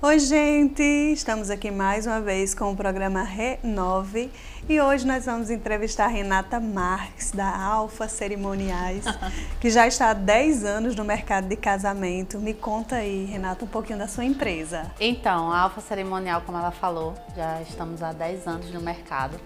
Oi, gente! Estamos aqui mais uma vez com o programa Renove e hoje nós vamos entrevistar a Renata Marques, da Alfa Cerimoniais, que já está há 10 anos no mercado de casamento. Me conta aí, Renata, um pouquinho da sua empresa. Então, a Alfa Cerimonial, como ela falou, já estamos há 10 anos no mercado.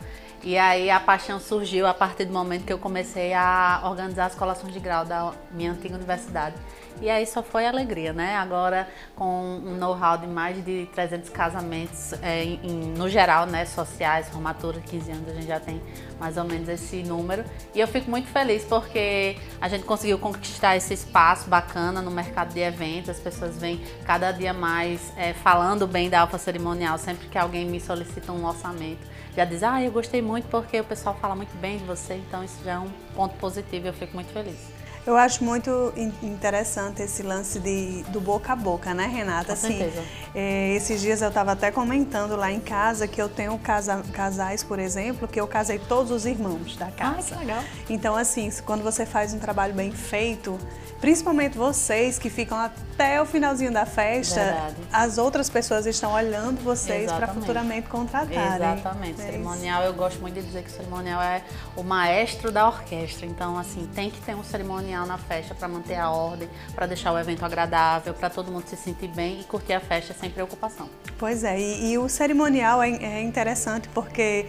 E aí a paixão surgiu a partir do momento que eu comecei a organizar as colações de grau da minha antiga universidade. E aí só foi alegria, né? Agora com um know-how de mais de 300 casamentos é, em, no geral, né? Sociais, formatura, 15 anos, a gente já tem mais ou menos esse número. E eu fico muito feliz porque a gente conseguiu conquistar esse espaço bacana no mercado de eventos. As pessoas vêm cada dia mais é, falando bem da Alfa Cerimonial. Sempre que alguém me solicita um orçamento, já diz, ah, eu gostei muito porque o pessoal fala muito bem de você. Então isso já é um ponto positivo e eu fico muito feliz. Eu acho muito interessante esse lance de, do boca a boca, né, Renata? Com assim, certeza. É, esses dias eu estava até comentando lá em casa que eu tenho casa, casais, por exemplo, que eu casei todos os irmãos da casa. Ah, que legal. Então, assim, quando você faz um trabalho bem feito, principalmente vocês que ficam até o finalzinho da festa, Verdade. as outras pessoas estão olhando vocês para futuramente contratarem. Exatamente. É cerimonial, eu gosto muito de dizer que o cerimonial é o maestro da orquestra. Então, assim, tem que ter um cerimonial na festa para manter a ordem, para deixar o evento agradável, para todo mundo se sentir bem e curtir a festa sem preocupação. Pois é, e, e o cerimonial é, é interessante porque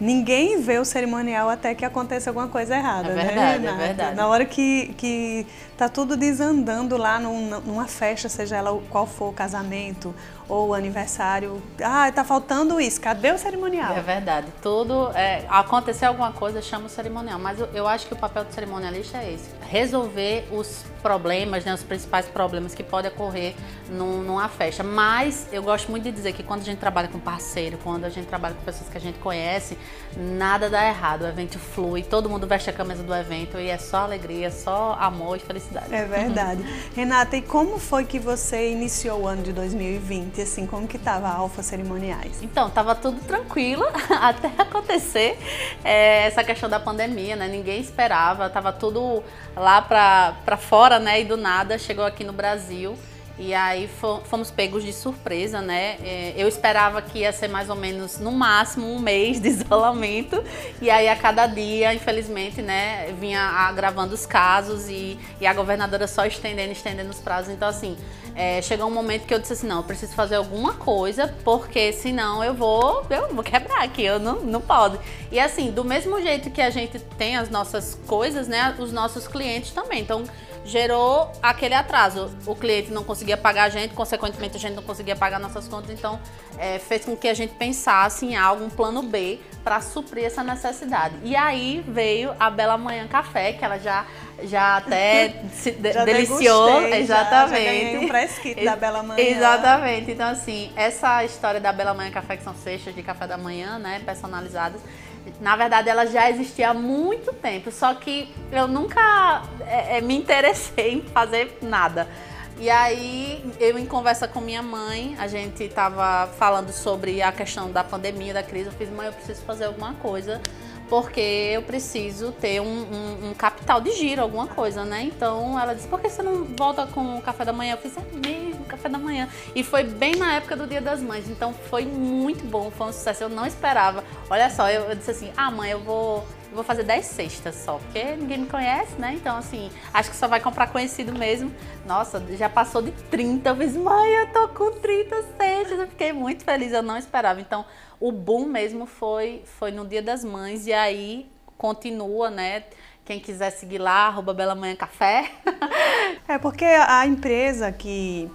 ninguém vê o cerimonial até que aconteça alguma coisa errada, é né, verdade, né? É verdade. Na hora que, que tá tudo desandando lá num, numa festa, seja ela qual for o casamento ou o aniversário, ah, tá faltando isso, cadê o cerimonial? É verdade. Tudo, é, acontecer alguma coisa, chama o cerimonial. Mas eu, eu acho que o papel do cerimonialista é esse: resolver os problemas, né, os principais problemas que podem ocorrer num, numa festa. Mas eu gosto muito de dizer que quando a gente trabalha com parceiro, quando a gente trabalha com pessoas que a gente conhece, nada dá errado. O evento flui, todo mundo veste a camisa do evento e é só alegria, só amor e felicidade. É verdade. Renata, e como foi que você iniciou o ano de 2020? Assim, como que tava a Alfa Cerimoniais? Então, tava tudo tranquilo até acontecer é, essa questão da pandemia, né? Ninguém esperava, tava tudo lá para fora, né? E do nada chegou aqui no Brasil. E aí fomos pegos de surpresa, né? É, eu esperava que ia ser mais ou menos, no máximo, um mês de isolamento. E aí a cada dia, infelizmente, né, vinha agravando os casos e, e a governadora só estendendo, estendendo os prazos. Então, assim, é, chegou um momento que eu disse assim, não, eu preciso fazer alguma coisa, porque senão eu vou, eu vou quebrar aqui, eu não, não posso. E assim, do mesmo jeito que a gente tem as nossas coisas, né, os nossos clientes também. Então, gerou aquele atraso. O cliente não conseguia pagar a gente, consequentemente a gente não conseguia pagar nossas contas, então é, fez com que a gente pensasse em algo, um plano B para suprir essa necessidade. E aí veio a Bela Manhã Café, que ela já já até se já deliciou, degustei, exatamente. Já, já um pré-kit da Bela Manhã. Exatamente. Então assim, essa história da Bela Manhã Café que são cestas de café da manhã, né, personalizadas, na verdade, ela já existia há muito tempo, só que eu nunca é, é, me interessei em fazer nada. E aí, eu em conversa com minha mãe, a gente estava falando sobre a questão da pandemia, da crise. Eu fiz, mãe, eu preciso fazer alguma coisa porque eu preciso ter um, um, um, capital de giro, alguma coisa, né? Então ela disse, por que você não volta com o café da manhã? Eu fiz, é mesmo, café da manhã. E foi bem na época do Dia das Mães, então foi muito bom, foi um sucesso, eu não esperava. Olha só, eu, eu disse assim, ah mãe, eu vou vou fazer 10 cestas só, porque ninguém me conhece, né? Então, assim, acho que só vai comprar conhecido mesmo. Nossa, já passou de 30. Eu fiz, mãe, eu tô com 30 cestas. Eu fiquei muito feliz, eu não esperava. Então, o boom mesmo foi, foi no Dia das Mães e aí continua, né? Quem quiser seguir lá, arroba Bela Manhã Café. é porque a empresa que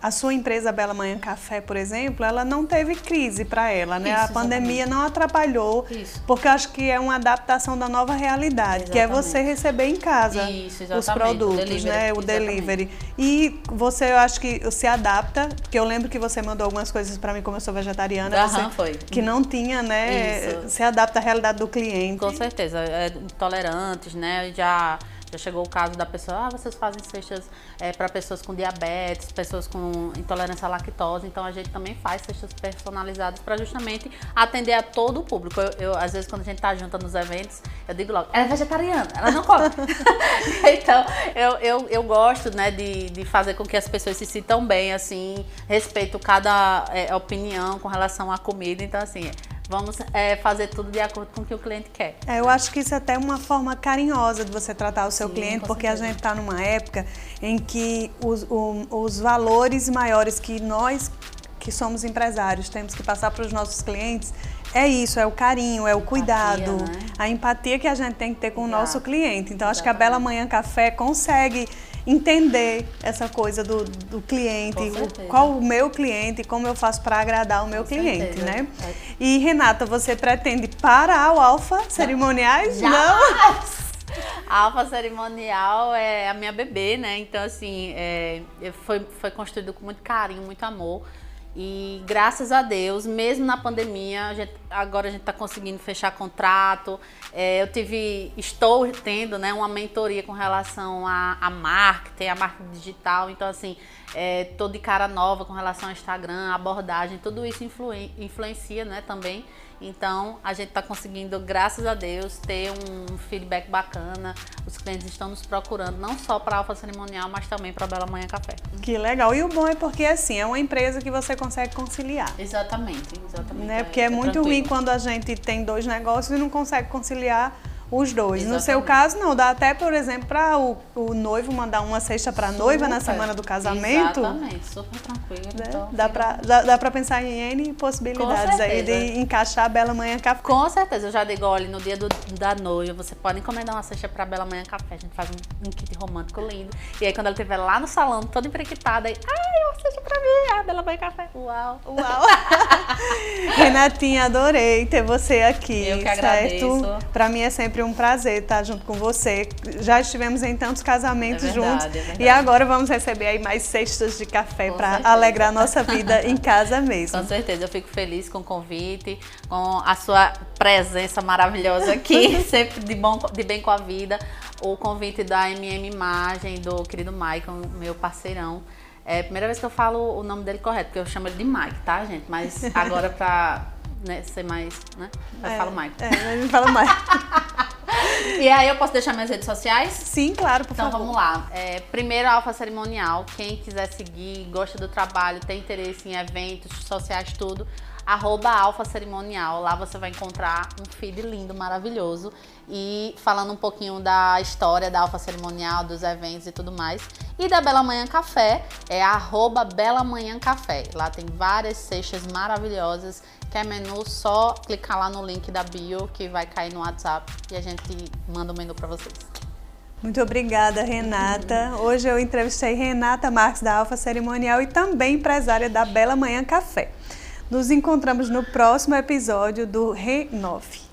a sua empresa Bela Manhã Café, por exemplo, ela não teve crise para ela, né? Isso, a pandemia não atrapalhou, Isso. porque eu acho que é uma adaptação da nova realidade, exatamente. que é você receber em casa Isso, os produtos, o delivery, né? O delivery. E você, eu acho que se adapta, porque eu lembro que você mandou algumas coisas para mim, como eu sou vegetariana, Aham, você, foi. que não tinha, né? Se adapta à realidade do cliente. Com certeza, é, tolerantes, né? Já Já chegou o caso da pessoa, ah, vocês fazem cestas é, para pessoas com diabetes, pessoas com intolerância à lactose, então a gente também faz cestas personalizadas para justamente atender a todo o público. Eu, eu, às vezes, quando a gente tá junto nos eventos, eu digo logo, ela é vegetariana, ela não come. então, eu, eu, eu gosto, né, de, de fazer com que as pessoas se sintam bem, assim, respeito cada é, opinião com relação à comida, então, assim, Vamos é, fazer tudo de acordo com o que o cliente quer. É, eu acho que isso é até uma forma carinhosa de você tratar o seu Sim, cliente, porque a gente está numa época em que os, o, os valores maiores que nós, que somos empresários, temos que passar para os nossos clientes é isso, é o carinho, é o cuidado, empatia, né? a empatia que a gente tem que ter com Exato. o nosso cliente. Então, Exatamente. acho que a Bela Manhã Café consegue entender essa coisa do, do cliente, o, qual o meu cliente, como eu faço para agradar o meu Com cliente, certeza. né? É. E Renata, você pretende parar o Alfa Cerimoniais? Já. Não? A Alfa Cerimonial é a minha bebê, né? Então, assim, é, foi, foi construído com muito carinho, muito amor. E graças a Deus, mesmo na pandemia, a gente, agora a gente está conseguindo fechar contrato. É, eu tive, estou tendo né, uma mentoria com relação a, a marketing, a marketing digital. Então, assim, estou é, de cara nova com relação ao Instagram, abordagem, tudo isso influen, influencia né, também então, a gente está conseguindo, graças a Deus, ter um feedback bacana. Os clientes estão nos procurando, não só para Alfa Cerimonial, mas também para Bela Manhã Café. Que legal. E o bom é porque, assim, é uma empresa que você consegue conciliar. Exatamente, exatamente. Né? Porque é, é muito tranquilo. ruim quando a gente tem dois negócios e não consegue conciliar os dois. Exatamente. No seu caso, não. Dá até, por exemplo, para o, o, noivo mandar uma cesta para a noiva na semana do casamento. Exatamente, super tranquilo. Né? Então, dá para dá, dá pra pensar em N possibilidades aí de encaixar a Bela Manhã Café. Com certeza. Eu já digo, olha, no dia do, da noiva, você pode encomendar uma cesta para a Bela Manhã Café. A gente faz um, um, kit romântico lindo. E aí, quando ela estiver lá no salão, toda emprequitada, aí, ai, uma cesta para mim, a Bela Manhã Café. Uau, uau. Renatinha, adorei ter você aqui. Eu que agradeço. Para mim é sempre sempre um prazer estar junto com você. Já estivemos em tantos casamentos é verdade, juntos é e agora vamos receber aí mais cestas de café para alegrar nossa vida em casa mesmo. Com certeza, eu fico feliz com o convite, com a sua presença maravilhosa aqui, sempre de, bom, de bem com a vida. O convite da MM Imagem, do querido Michael, meu parceirão. É a primeira vez que eu falo o nome dele correto, porque eu chamo ele de Mike, tá, gente? Mas agora para né, ser mais, né? Eu é, falo Mike. É, eu falo Mike. E aí eu posso deixar minhas redes sociais? Sim, claro, por então, favor. Então vamos lá. É, primeiro, Alfa Cerimonial. Quem quiser seguir, gosta do trabalho, tem interesse em eventos sociais, tudo, arroba Alfa Cerimonial. Lá você vai encontrar um feed lindo, maravilhoso. E falando um pouquinho da história da Alfa Cerimonial, dos eventos e tudo mais. E da Bela Manhã Café, é arroba Bela Manhã Café. Lá tem várias cestas maravilhosas. Quer menu, só clicar lá no link da bio que vai cair no WhatsApp e a gente manda o menu para vocês. Muito obrigada, Renata. Hoje eu entrevistei Renata Marques da Alfa Cerimonial e também empresária da Bela Manhã Café. Nos encontramos no próximo episódio do Renove.